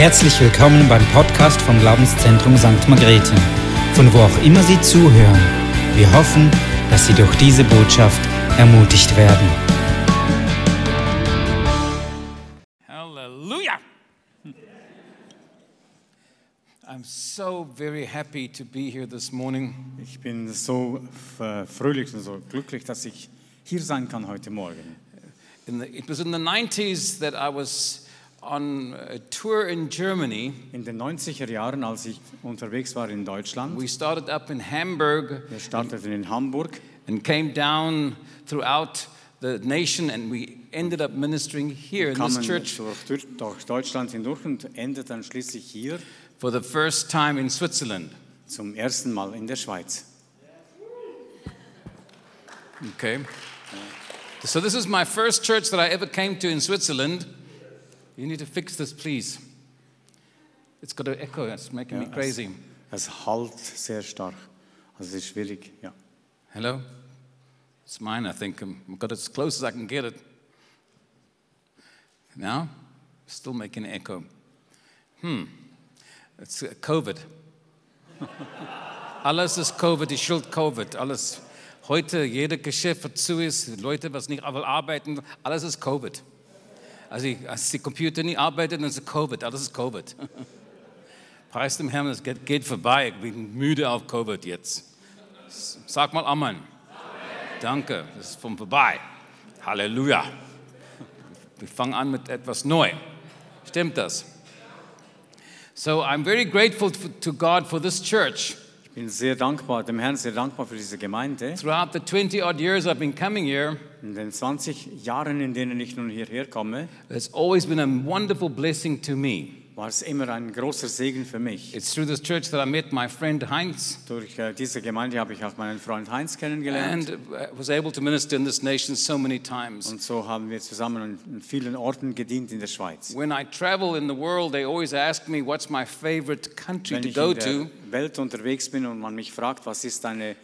Herzlich willkommen beim Podcast vom Glaubenszentrum St. Margrethe, von wo auch immer Sie zuhören. Wir hoffen, dass Sie durch diese Botschaft ermutigt werden. Hallelujah. I'm so very happy to be here this morning. Ich bin so äh, fröhlich und so glücklich, dass ich hier sein kann heute Morgen. In the, it was in the 90s that I was on a tour in Germany. In den 90er Jahren, als ich unterwegs war in Deutschland, We started up in Hamburg wir starteten in Hamburg and came down throughout the nation, and we ended up ministering here in this church durch, durch Deutschland hindurch und endeten dann schließlich hier for the first time in Switzerland. zum ersten Mal in der Schweiz. Okay. So this is my first church that I ever came to in Switzerland. You need to fix this, please. It's got an echo. It's making me crazy. Es, es halt sehr stark. Also es ist schwierig. Ja. Hello? It's mine, I think. Um, I've got it as close as I can get it. Now? Still making an echo. Hmm. It's uh, COVID. Alles ist Covid, ich schuld Covid. Alles. Heute, jeder Geschäft, was zu ist, Leute, was nicht arbeiten, alles ist Covid. Also, ich- als die Computer nicht arbeitet, dann ist es Covid. Alles ist Covid. Preis dem Herrn, es geht, geht vorbei. Ich bin müde auf Covid jetzt. Sag mal Amen. Danke, das ist von vorbei. Halleluja. Wir fangen an mit etwas neu. Stimmt das? So I'm very grateful to God for this church. Ich bin sehr dankbar, dem Herrn sehr dankbar für diese Gemeinde. Throughout the 20 odd years I've been coming here, In den 20 Jahren, in denen ich nun hierher komme, it's always been a wonderful blessing to me. war es immer ein großer Segen für mich. It's through this church that I met my friend Heinz Durch äh, diese Gemeinde habe ich auch meinen Freund Heinz kennengelernt. and uh, was able to minister in this nation so many times. Und so haben wir zusammen an an vielen Orten gedient in der Schweiz. When I travel in the world, they always ask me what's my favorite country Wenn to ich go in der to. Welt unterwegs bin und man mich fragt, was ist deine,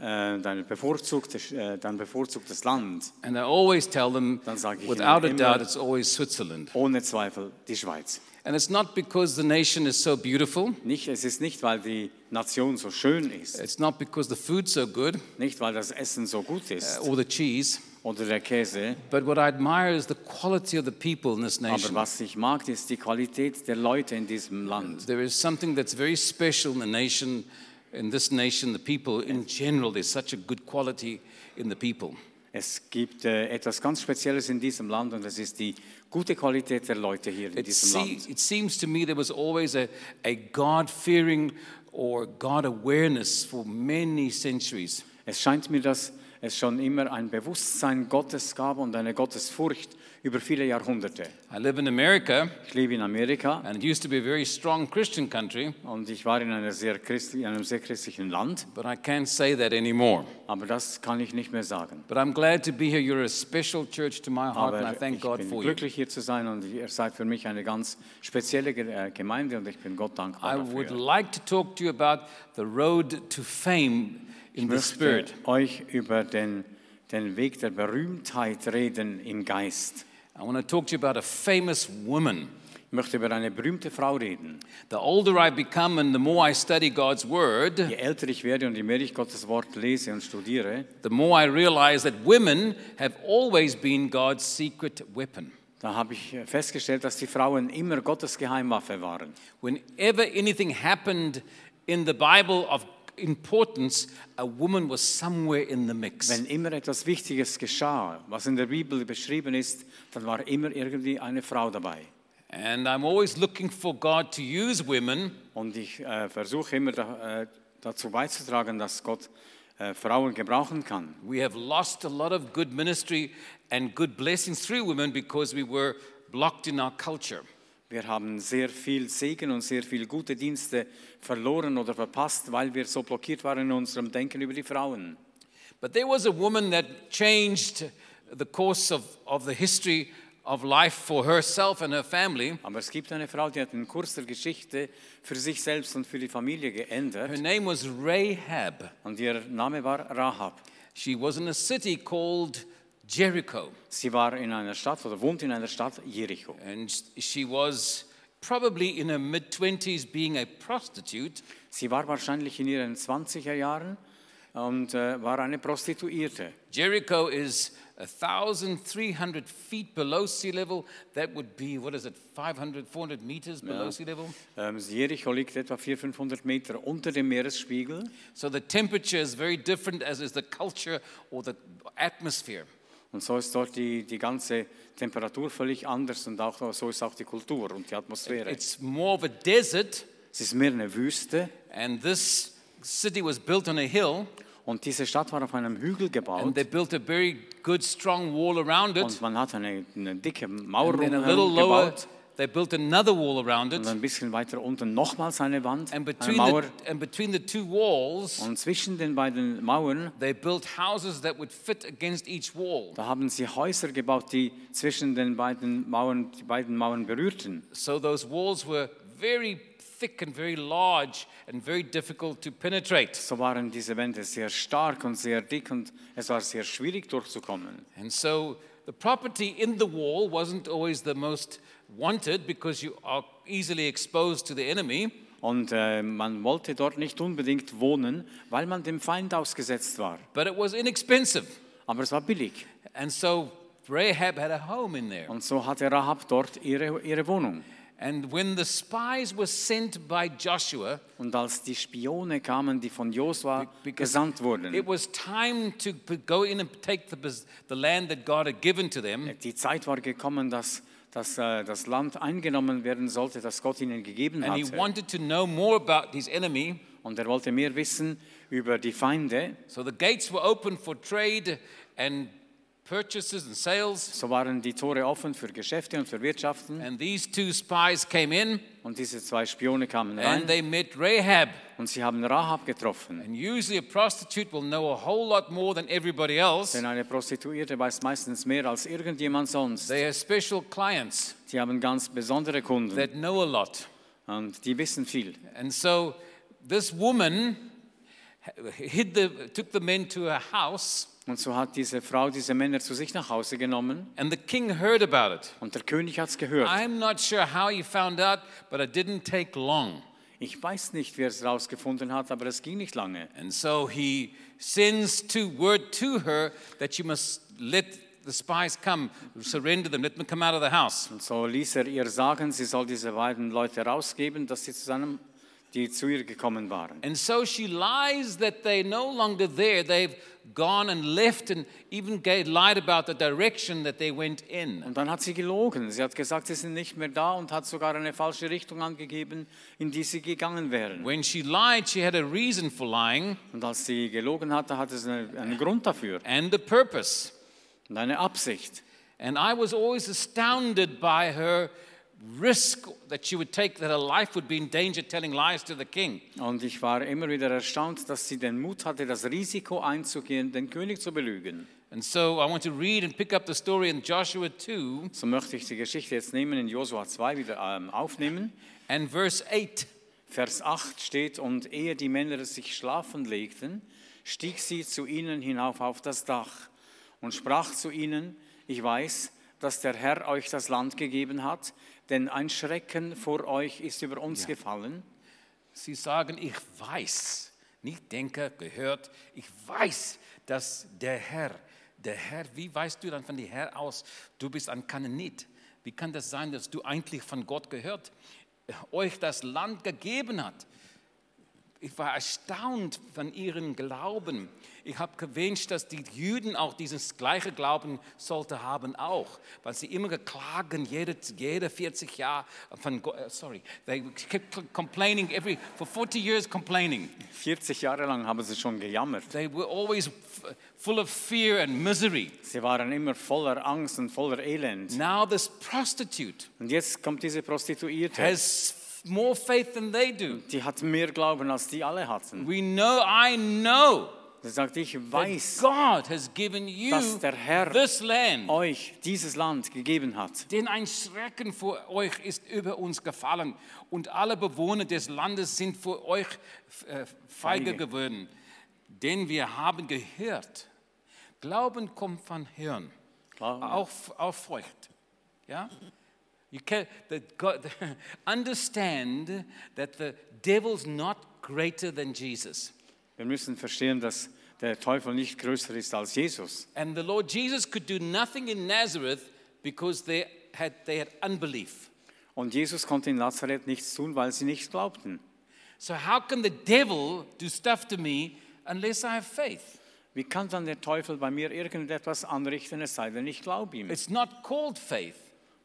äh, deine bevorzugte, äh, dein bevorzugtes Land, And I always tell them, without a doubt, it's always Switzerland. ohne Zweifel die Schweiz. And it's not because the nation is so beautiful, Nicht, es ist nicht, weil die Nation so schön ist, it's not because the food's so good nicht, weil das Essen so gut ist uh, or the cheese, oder der Käse, but what I admire is the quality of the people in this aber nation. was ich mag, ist die Qualität der Leute in diesem Land. There is something that's very special in the nation, in this nation, the people in general. There's such a good quality in the people. Es gibt äh, etwas ganz Spezielles in diesem Land und es ist die gute Qualität der Leute hier in It, diesem se- Land. it seems to me there was always a, a God fearing or God awareness for many centuries. Es scheint mir, dass es schon immer ein Bewusstsein Gottes gab und eine Gottesfurcht über viele Jahrhunderte. I live in America, Ich lebe in Amerika and it used to be a very strong Christian country, und ich war in, einer sehr in einem sehr christlichen Land, but I can't say that anymore. aber das kann ich nicht mehr sagen. But I'm glad to be here. You're a special church to my heart, and I Aber thank ich God bin for you. glücklich hier zu sein und ihr seid für mich eine ganz spezielle äh, Gemeinde und ich bin Gott I dankbar would dafür. like to talk to you about the road to fame in the Ich spirit. möchte euch über den, den Weg der Berühmtheit reden im Geist. I want to talk to you about a famous woman. Ich möchte über eine berühmte Frau reden. The older I become and the more I study God's word, Je älter ich werde und je mehr ich Gottes Wort lese und studiere, the more I realize that women have always been God's secret weapon. da habe ich festgestellt, dass die Frauen immer Gottes Geheimwaffe waren. Whenever anything happened in the Bible of importance, a woman was somewhere in the mix. Wenn immer etwas Wichtiges geschah, was in der Bibel beschrieben ist, dann war immer irgendwie eine Frau dabei. And I'm always looking for God to use women Und ich äh, versuche immer da, äh, dazu beizutragen, dass Gott äh, Frauen gebrauchen kann. We have lost a lot of good ministry and good blessings through women because we were blocked in our culture. Wir haben sehr viel Segen und sehr viel gute Dienste verloren oder verpasst, weil wir so blockiert waren in unserem Denken über die Frauen. But there was a woman that changed the course of, of the history of life for herself and her family. Aber es gibt eine Frau, die hat den Kurs der Geschichte für sich selbst und für die Familie Her geändert. name was Rahab. Und ihr Name war Rahab. She was in a city called Jericho, Sie war in einer Stadt oder wohnt in einer Stadt Jericho. and she was probably in her mid 20s being a prostitute. Sie war wahrscheinlich in ihren 20er Jahren und äh, war eine Prostituierte. Jericho is 1,300 feet below sea level. That would be, what is it, 500, 400 meters below sea level? Ähm, Jericho liegt etwa 400, 500 Meter unter dem Meeresspiegel. So the temperature is very different, as is the culture or the atmosphere. Und so ist dort die, die ganze Temperatur völlig anders und auch so ist auch die Kultur und die Atmosphäre. It's more of a desert, es ist mehr eine Wüste and this city was built on a hill. und diese Stadt war auf einem Hügel And gebaut they built a very good, strong wall around it. und man hat eine, eine dicke Mauer And then a little lower, gebaut they built another wall around und it. ein bisschen weiter unten nochmals eine Wand, And eine Mauer. the, and between the two walls, Und zwischen den beiden Mauern, they built houses that would fit against each wall. da haben sie Häuser gebaut, die zwischen den beiden Mauern, die beiden Mauern berührten. So those walls were very thick and very large and very difficult to penetrate. So waren diese Wände sehr stark und sehr dick und es war sehr schwierig durchzukommen. And so the property in the wall wasn't always the most wanted because you are easily exposed to the enemy. Und äh, man wollte dort nicht unbedingt wohnen, weil man dem Feind ausgesetzt war. But it was inexpensive. Aber es war billig. And so Rahab had a home in there. Und so hatte Rahab dort ihre, ihre Wohnung. And when the spies were sent by Joshua, Und als die Spione kamen, die von Josua gesandt it wurden, was time to go in and take the, the land that God had given to them. die Zeit war gekommen, dass, dass äh, das Land eingenommen werden sollte, das Gott ihnen gegeben And he hatte. wanted to know more about his enemy. Und er wollte mehr wissen über die Feinde. So the gates were open for trade and purchases and sales. So waren die Tore offen für Geschäfte und für Wirtschaften. And these two spies came in Und diese zwei Spione kamen and rein they met Rahab. und sie haben Rahab getroffen. And usually a prostitute will know a whole lot more than everybody else. Denn eine Prostituierte weiß meistens mehr als irgendjemand sonst. They have special clients Sie haben ganz besondere Kunden that know a lot. und die wissen viel. And so this woman hid the, took the men to her house, Und so hat diese Frau diese Männer zu sich nach Hause genommen and the king heard about it. und der König hat es gehört. I'm not sure how he found out, but it didn't take long. Ich weiß nicht, wer es rausgefunden hat, aber es ging nicht lange. And so he sends to word to her that you must let the spies come, surrender them, let them come out of the house. Und so ließ er ihr sagen, sie soll diese beiden Leute rausgeben, dass sie zusammen, die zu ihr gekommen waren. And so she lies that they're no longer there. They've gone and left and even lied about the direction that they went in. Und dann hat sie gelogen. Sie hat gesagt, sie sind nicht mehr da und hat sogar eine falsche Richtung angegeben, in die sie gegangen wären. When she lied, she had a reason for lying Und als sie gelogen hatte, hatte sie eine- einen Grund dafür and a purpose. und eine Absicht. And I was always astounded by her risk that she would take, that her life would be in danger telling lies to the king. Und ich war immer wieder erstaunt, dass sie den Mut hatte, das Risiko einzugehen, den König zu belügen. And so I want to read and pick up the story in Joshua 2 So möchte ich die Geschichte jetzt nehmen, in Josua 2 wieder ähm, aufnehmen. and verse 8. Vers 8 steht, und ehe die Männer sich schlafen legten, stieg sie zu ihnen hinauf auf das Dach und sprach zu ihnen, ich weiß, dass der Herr euch das Land gegeben hat, denn ein Schrecken vor euch ist über uns gefallen. Sie sagen, ich weiß, nicht denke, gehört, ich weiß, dass der Herr, der Herr, wie weißt du dann von dem Herr aus, du bist ein Kananit? Wie kann das sein, dass du eigentlich von Gott gehört, euch das Land gegeben hat? Ich war erstaunt von ihrem Glauben. Ich habe gewünscht, dass die Juden auch dieses gleiche Glauben sollte haben auch, weil sie immer geklagen, jede, jede 40 Jahre von äh, sorry, they kept complaining every, for 40 years complaining. 40 Jahre lang haben sie schon gejammert. They were always full of fear and misery. Sie waren immer voller Angst und voller Elend. Now this prostitute Und jetzt kommt diese Prostituierte. has more faith than they do. Die hat mehr Glauben, als die alle hatten. We know, I know Sie sagt, ich weiß, God has given you dass der Herr this land. euch dieses Land gegeben hat. Denn ein Schrecken vor euch ist über uns gefallen und alle Bewohner des Landes sind vor euch äh, feige Feige. geworden. Denn wir haben gehört, Glauben kommt von Hören, Glauben. auch, auch Furcht. Ja? You can the God, understand that the devil's not greater than Jesus. Wir müssen verstehen, dass der Teufel nicht größer ist als Jesus. And the Lord Jesus could do nothing in Nazareth because they had, they had unbelief. Und Jesus konnte in Nazareth nichts tun, weil sie nicht glaubten. So, how can the devil do stuff to me unless I have faith? Wie kann dann der Teufel bei mir irgendetwas anrichten, es sei denn, ich glaube ihm? It's not called faith,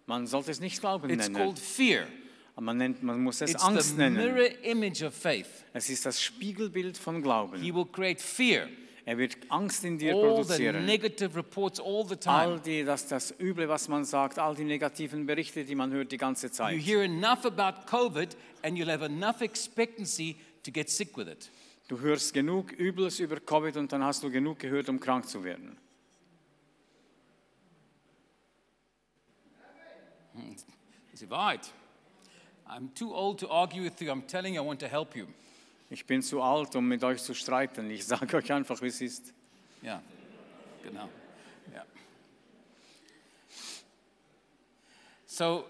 Man sollte es nicht Glauben it's nennen. called fear. Man, nennt, man muss es It's Angst the nennen. mirror image of faith. Es ist das Spiegelbild von Glauben. He will create fear, Er wird Angst in dir all the produzieren. negative reports all the All time. die, das, das Üble, was man sagt, all die negativen Berichte, die man hört die ganze You Zeit. hear enough about COVID, and you'll have enough expectancy to get sick with it. Du hörst genug Übles über Covid und dann hast du genug gehört, um krank zu werden. Is it right? I'm too old to argue with you. I'm telling you, I want to help you. Ich bin zu alt, um mit euch zu streiten. Ich sage euch einfach, wie es ist. Yeah, genau. Yeah. So,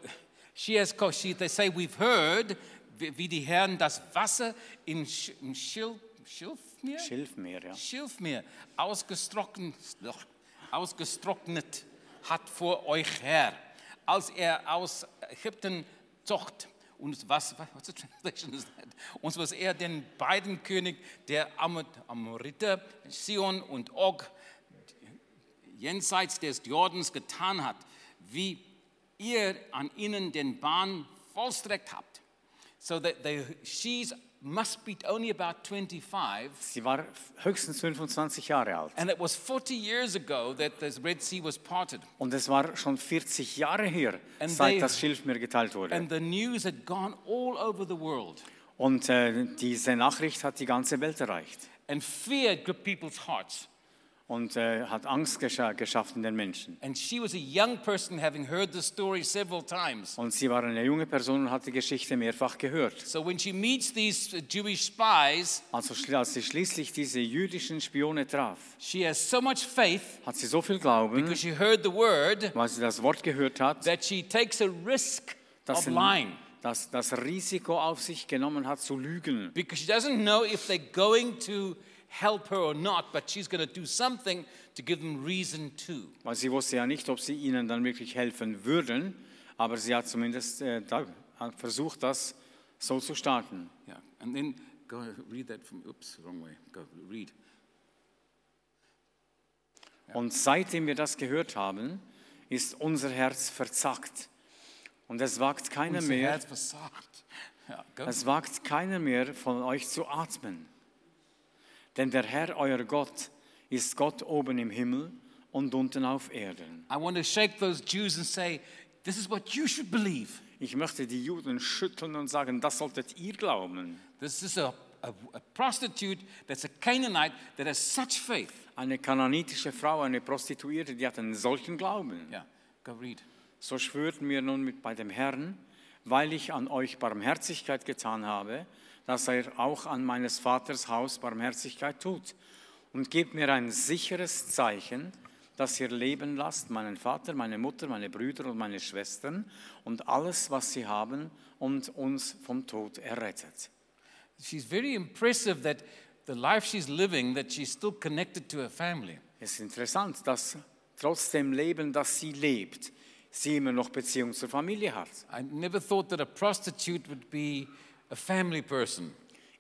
she has, she, they say, we've heard, wie die Herren das Wasser im, Sch, im Schil, Schilfmeer? Schilfmeer, ja. Schilfmeer ausgestrocknet, ausgestrocknet hat vor euch her, als er aus Ägypten zocht. Und was, the that? Und was er den beiden König der Amor- Amoriter, Sion und Og, jenseits des Jordans getan hat, wie ihr an ihnen den Bahn vollstreckt habt. So that they, she's must be only about 25, Sie war höchstens 25 Jahre alt. and it was 40 years ago that the Red Sea was parted. Und es war schon 40 Jahre her, And seit they- das Schilfmeer geteilt wurde. And the news had gone all over the world. Und äh, diese Nachricht hat die ganze Welt erreicht And fear gripped people's hearts. Und äh, hat Angst gescha geschaffen den Menschen. And she was a young person, having heard the story several times. Und sie war eine junge Person und hat die Geschichte mehrfach gehört. So when she meets these uh, Jewish spies, Also als sie schließlich diese jüdischen Spione traf, she has so much faith hat sie so viel Glauben, because she heard the word weil sie das Wort gehört hat, that she takes a risk dass of sie lying das, das Risiko auf sich genommen hat zu lügen. because she doesn't know if they're going to help her or not, but she's going to do something to give them reason to. Weil sie wusste ja nicht, ob sie ihnen dann wirklich helfen würden, aber sie hat zumindest äh, da, hat versucht, das so zu starten. Yeah, and then go read that from. Oops, wrong way. Go read. Und seitdem wir das gehört haben, ist unser Herz verzackt. Und es wagt keiner Unser mehr, Herz versagt. Go. es wagt keiner mehr von euch zu atmen. Denn der Herr, euer Gott, ist Gott oben im Himmel und unten auf Erden. I want to shake those Jews and say, this is what you should believe. Ich möchte die Juden schütteln und sagen, das solltet ihr glauben. This is a, a, a prostitute that's a Canaanite that has such faith. Eine kananitische Frau, eine Prostituierte, die hat einen solchen Glauben. Yeah, go read. So schwörten wir nun mit bei dem Herrn, weil ich an euch Barmherzigkeit getan habe, dass er auch an meines Vaters Haus Barmherzigkeit tut. Und gebt mir ein sicheres Zeichen, dass ihr leben lasst, meinen Vater, meine Mutter, meine Brüder und meine Schwestern und alles, was sie haben, und uns vom Tod errettet. She's very impressive that the life she's living, that she's still connected to her family. Es ist interessant, dass trotz dem Leben, das sie lebt, sie immer noch Beziehung zur Familie hat. I never thought that a prostitute would be a family person.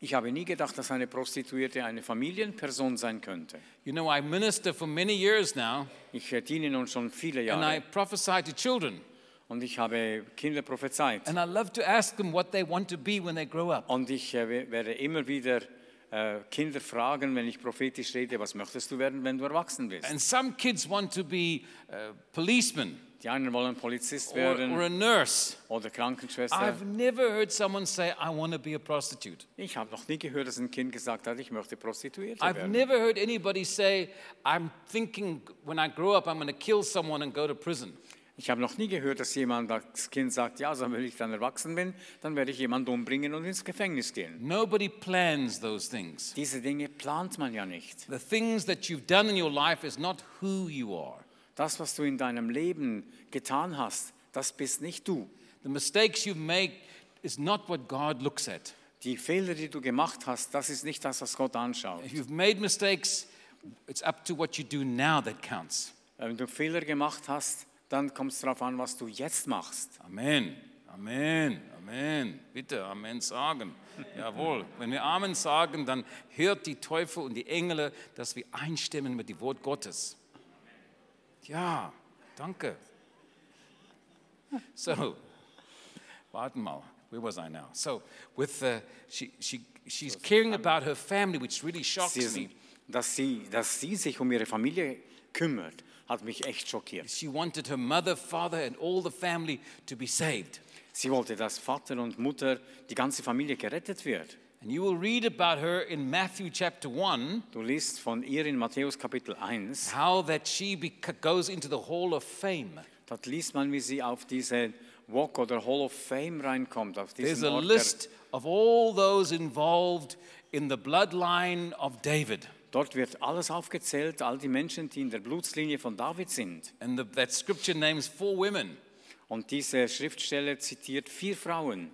Ich habe nie gedacht, dass eine Prostituierte eine Familienperson sein könnte. You know, I minister for many years now, Ich äh, diene nun schon viele and I Jahre prophesy to children. und ich habe Kinder prophezeit. And I love to ask them what they want to be when they grow up. Und ich äh, we- werde immer wieder äh, Kinder fragen, wenn ich prophetisch rede, was möchtest du werden, wenn du erwachsen bist? And some kids want to be uh, policemen Die einen wollen Polizist or, werden or a nurse. oder Krankenschwester. I've never heard someone say, I want to be a prostitute. Ich habe noch nie gehört, dass ein Kind gesagt hat, ich möchte Prostituierte I've werden. never heard anybody say, I'm thinking when I grow up, I'm going to kill someone and go to prison. Ich habe noch nie gehört, dass jemand das Kind sagt, ja, also wenn ich dann erwachsen bin, dann werde ich jemanden umbringen und ins Gefängnis gehen. Nobody plans those things. Diese Dinge plant man ja nicht. The things that you've done in your life is not who you are. Das, was du in deinem Leben getan hast, das bist nicht du. The mistakes you've made is not what God looks at. Die Fehler, die du gemacht hast, das ist nicht das, was Gott anschaut. If you've made mistakes, it's up to what you do now that counts. Wenn du Fehler gemacht hast, dann kommt es darauf an, was du jetzt machst. Amen. Amen. Amen. Bitte Amen sagen. Jawohl. Wenn wir Amen sagen, dann hört die Teufel und die Engel, dass wir einstimmen mit dem Wort Gottes. Ja, danke. So, warten mal. Where was I now? So, with uh, she, she, she's caring about her family, which really shocks Sie, me. dass, sie, dass sie sich um ihre Familie kümmert, hat mich echt schockiert. She wanted her mother, father, and all the family to be saved. Sie wollte, dass Vater und Mutter, die ganze Familie gerettet wird. And you will read about her in Matthew chapter 1, Du liest von ihr in Matthäus Kapitel 1. how that she goes into the hall of fame. Dort liest man, wie sie auf diese Walk oder Hall of Fame reinkommt. Auf There's a Ort list of all those involved in the bloodline of David. dort wird alles aufgezählt, all die Menschen, die in der Blutslinie von David sind. And the, that scripture names four women. Und diese Schriftstelle zitiert vier Frauen.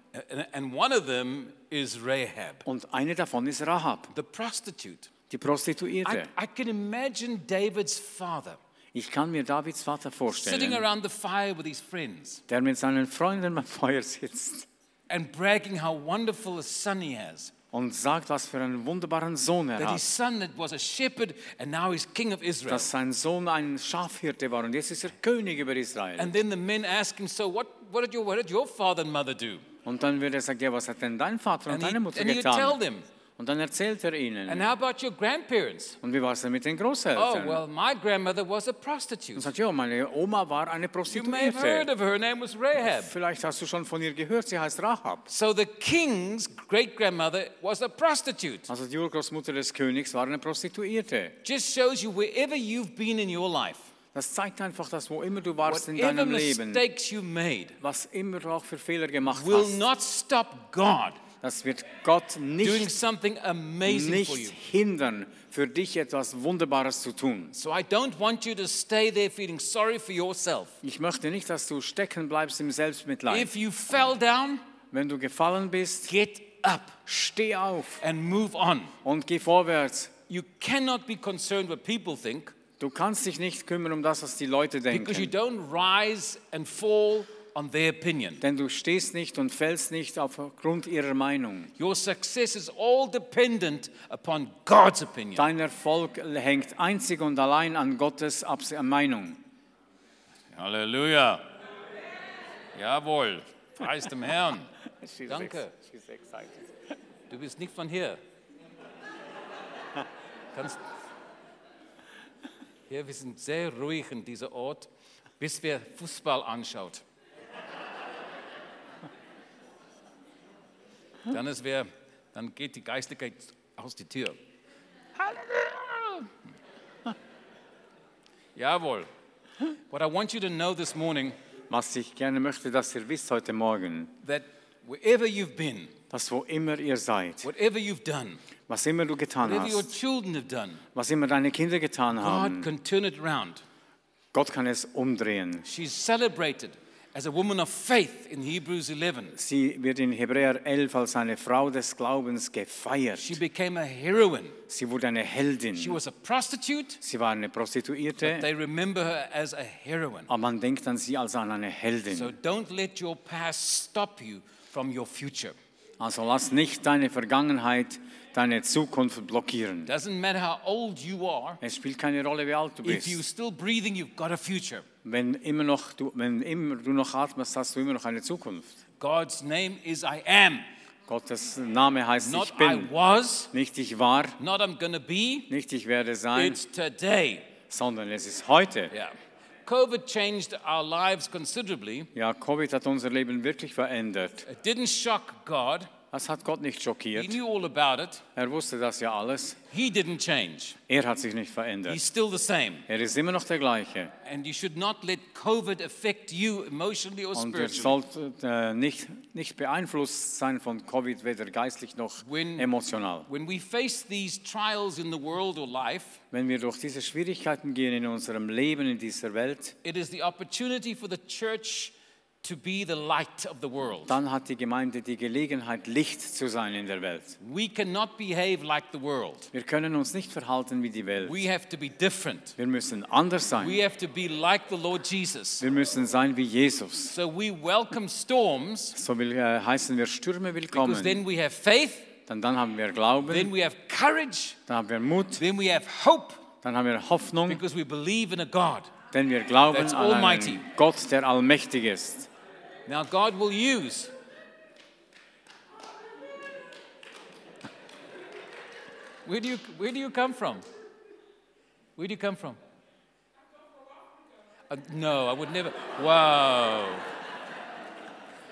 And, one of them is Rahab, Und eine davon ist Rahab, the prostitute. die I, Prostituierte. I can imagine David's father Ich kann mir Davids Vater sitting vorstellen, around the fire with his friends der mit seinen Freunden am Feuer sitzt and bragging how wonderful a son he has. Und sagt, was für einen wunderbaren Sohn er That his hat. son that was a shepherd and now he's king of Israel. Dass sein Sohn ein Schafhirte war und jetzt ist er König über Israel. And then the men ask him, So what, what, did, your, what did your father and mother do? Und dann wird er sagen, ja, was hat denn dein Vater und And deine Mutter and he tell getan? them. Und dann erzählt er And ihnen. how about your grandparents? Und wie war es denn mit den Oh, Großeltern? well, my grandmother was a Und prostitute. sagt, ja, meine Oma war eine You may have heard Prostituierte. of her. Her name was Rahab. Vielleicht hast du schon von ihr gehört, sie heißt Rahab. So the king's great grandmother was a prostitute. Also die Urgroßmutter des Königs war eine Prostituierte. Just shows you wherever you've been in your life, Das zeigt einfach, dass wo immer du warst in deinem Leben, mistakes you made, was immer du auch für Fehler gemacht will hast, not stop God das wird Gott doing nicht, something amazing for nicht you. hindern, für dich etwas Wunderbares zu tun. So I don't want you to stay there feeling sorry for yourself. Ich möchte nicht, dass du stecken bleibst im Selbstmitleid. If you fell down, Wenn du gefallen bist, get up steh auf and move on. und geh vorwärts. You cannot be concerned what people think Du kannst dich nicht kümmern um das, was die Leute because you denken. don't rise and fall on their opinion. Denn du stehst nicht und fällst nicht aufgrund ihrer Meinung. Your success is all dependent upon God's opinion. Dein Erfolg hängt einzig und allein an Gottes Abs Meinung. Halleluja. Jawohl. Preis dem Herrn. Danke. Du bist nicht von hier. Kannst ja, wir sind sehr ruhig in diesem Ort, bis wir Fußball anschaut. Dann, ist wer, dann geht die Geistlichkeit aus die Tür. Halleluja! Jawohl. What I want you to know this morning, Was ich gerne möchte, dass ihr wisst heute Morgen, that wherever you've been, dass wo immer ihr seid, whatever you've done, was immer du getan whatever your hast, children have done, was immer deine Kinder getan God haben, can turn it around. Gott kann es umdrehen. She's celebrated as a woman of faith in Hebrews 11. Sie wird in Hebräer 11 als eine Frau des Glaubens gefeiert. She became a heroine. Sie wurde eine She was a prostitute. Sie war eine Prostituierte, They remember her as a heroine. aber man denkt an sie als an eine So don't let your past stop you from your future. Also lass nicht deine Vergangenheit deine Zukunft blockieren. Doesn't matter how old you are, Es spielt keine Rolle, wie alt du if you're bist. still breathing, you've got a future. Wenn immer noch du, wenn immer du noch atmest, hast du immer noch eine Zukunft. God's name is I am. Gottes Name heißt Not ich I bin. was, Nicht ich war, not I'm gonna be. nicht ich werde sein, It's today. sondern es ist heute. Yeah. COVID changed our lives considerably. Ja, Covid hat unser Leben wirklich verändert. It didn't shock God. Das hat Gott nicht He schockiert. knew all about it. Er wusste das ja alles. He didn't change. Er hat sich nicht He's verändert. still the same. Er ist immer noch der gleiche. And you should not let COVID affect you emotionally or Und er spiritually. sollte äh, nicht, nicht beeinflusst sein von Covid, weder geistlich noch When- emotional. When we face these trials in the world or life, Wenn wir durch diese Schwierigkeiten gehen in unserem Leben, in dieser Welt, it is the opportunity for the church to be the light of the world. dann hat die Gemeinde die Gelegenheit, Licht zu sein in der Welt. We cannot behave like the world. Wir können uns nicht verhalten wie die Welt. We have to be different. Wir müssen anders We sein. have to be like the Lord Jesus. Wir müssen sein wie Jesus. So we welcome storms So will, äh, heißen wir Stürme because willkommen. then we have faith, Dann, dann haben wir then Glauben, we have courage, dann haben wir Mut, then we have hope dann haben wir Hoffnung, because we believe in a God. denn wir glauben an einen Gott, der allmächtig ist. Now, God will use. Where do you, where do you come from? Where do you come from? Uh, no, I would never. Wow.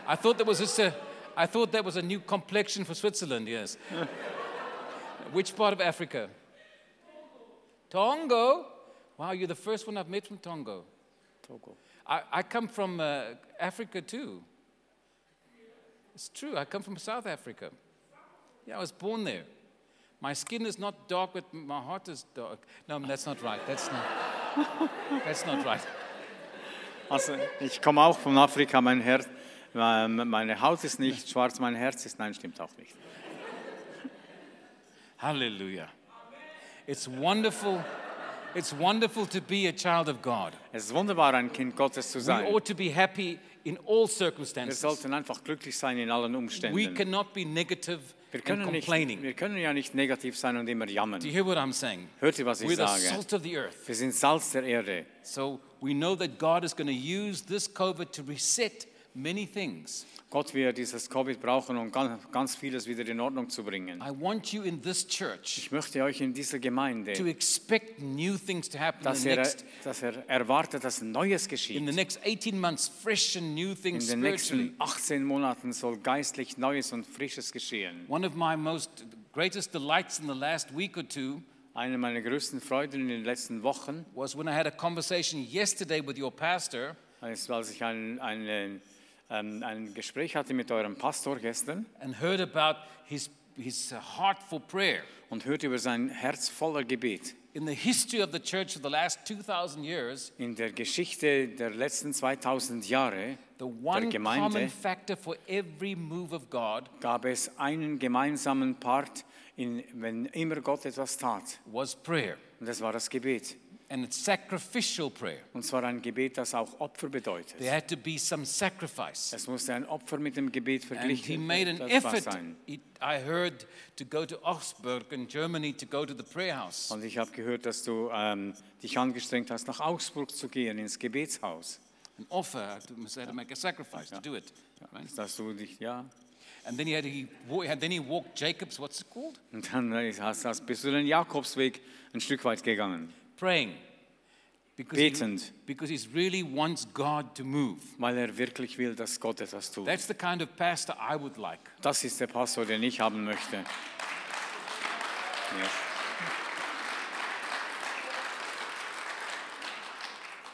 I thought that was just a. I thought that was a new complexion for Switzerland. Yes. Which part of Africa? Tongo. Wow, you're the first one I've met from Tongo. Tongo. I, I come from uh, Africa too. It's true, I come from South Africa. Yeah, I was born there. My skin is not dark, but my heart is dark. No, that's not right. That's not, that's not right. Also ich komme auch von Afrika, mein Herz, äh, meine Haut ist nicht schwarz, mein Herz ist, nein, stimmt auch nicht. Hallelujah. It's wonderful. It's wonderful to be a child of God. Es ist wunderbar, ein Kind Gottes zu sein. We ought to be happy in all Wir circumstances. sollten einfach glücklich sein in allen Umständen. We cannot be negative Wir and können, nicht, complaining. wir können ja nicht negativ sein und immer jammern. Do you hear what I'm saying? Hört ihr, was ich We're the sage? salt of the earth. Wir sind Salz der Erde. So we know that God is going to use this COVID to reset many things. Gott wird dieses Covid brauchen, um ganz, ganz vieles wieder in Ordnung zu bringen. I want you in this church Ich möchte euch in dieser Gemeinde, to expect new things to happen in dass the er, next, dass er erwartet, dass Neues in geschieht. the next 18 months, fresh and new In things den spiritually. nächsten 18 Monaten soll geistlich Neues und Frisches geschehen. One of my most greatest delights in the last week or two Eine meiner größten Freuden in den letzten Wochen, was when I had a conversation yesterday with your pastor als ich ein, ein, ähm, ein Gespräch hatte mit eurem Pastor gestern and heard about his, his heart for prayer. und hörte über sein Herz voller Gebet. In the history of the church of the last 2,000 years, In der Geschichte der letzten 2000 Jahre the der one common Gemeinde factor for every move of God gab es einen gemeinsamen Part, in, wenn immer Gott etwas tat. was prayer. Und das war das Gebet. And it's sacrificial prayer. Und zwar ein Gebet, das auch Opfer bedeutet. There had to be some sacrifice. Es musste ein Opfer mit dem Gebet And he verglichen made an effort, sein. I heard, to go to Augsburg in Germany to go to the prayer house. Und ich habe gehört, dass du ähm, dich angestrengt hast, nach Augsburg zu gehen, ins Gebetshaus. An offer, I had to, make a sacrifice to do it. Right? Dass du dich, ja. And then he had, he, then he walked Jacob's, what's it called? Und dann äh, hast, hast, bist du den Jakobsweg ein Stück weit gegangen, Praying. Because he, because he really wants God to move. weil er wirklich will, dass Gott etwas tut. That's the kind of pastor I would like. Das ist der Pastor, den ich haben möchte. Ja.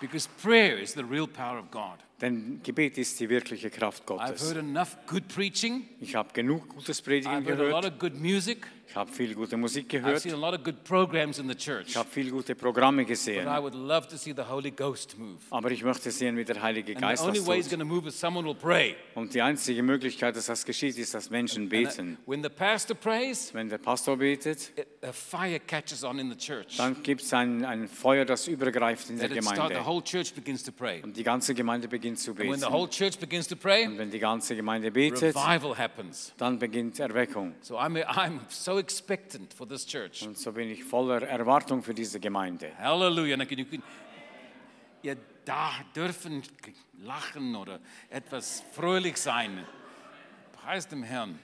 Because prayer is the real power of God. Denn Gebet ist die wirkliche Kraft I've Gottes. heard enough good preaching. Ich habe genug gutes Predigen I've heard a lot gehört. of good music. Ich habe viel gute Musik I've gehört. seen a lot of good programs in the church. Ich habe viel gute Programme gesehen. I would love to see the Holy Ghost move. Aber ich möchte sehen, wie der Heilige And the Geist only das tut. going to move is someone will pray. Und die einzige Möglichkeit, dass das geschieht, ist, dass Menschen And beten. when the pastor prays, Wenn der Pastor betet, it, a fire catches on in the church. dann gibt es ein, ein Feuer, das übergreift in der That start, the Gemeinde. whole church begins to pray. Und die ganze Gemeinde beginnt zu when the beten. whole church begins to pray, Und wenn die ganze Gemeinde betet, revival happens. dann beginnt Erweckung. So I'm, I'm so expectant for this church. Und so bin ich voller Erwartung für diese Gemeinde. Halleluja. Ihr da dürfen lachen oder etwas fröhlich sein. Preis dem Herrn.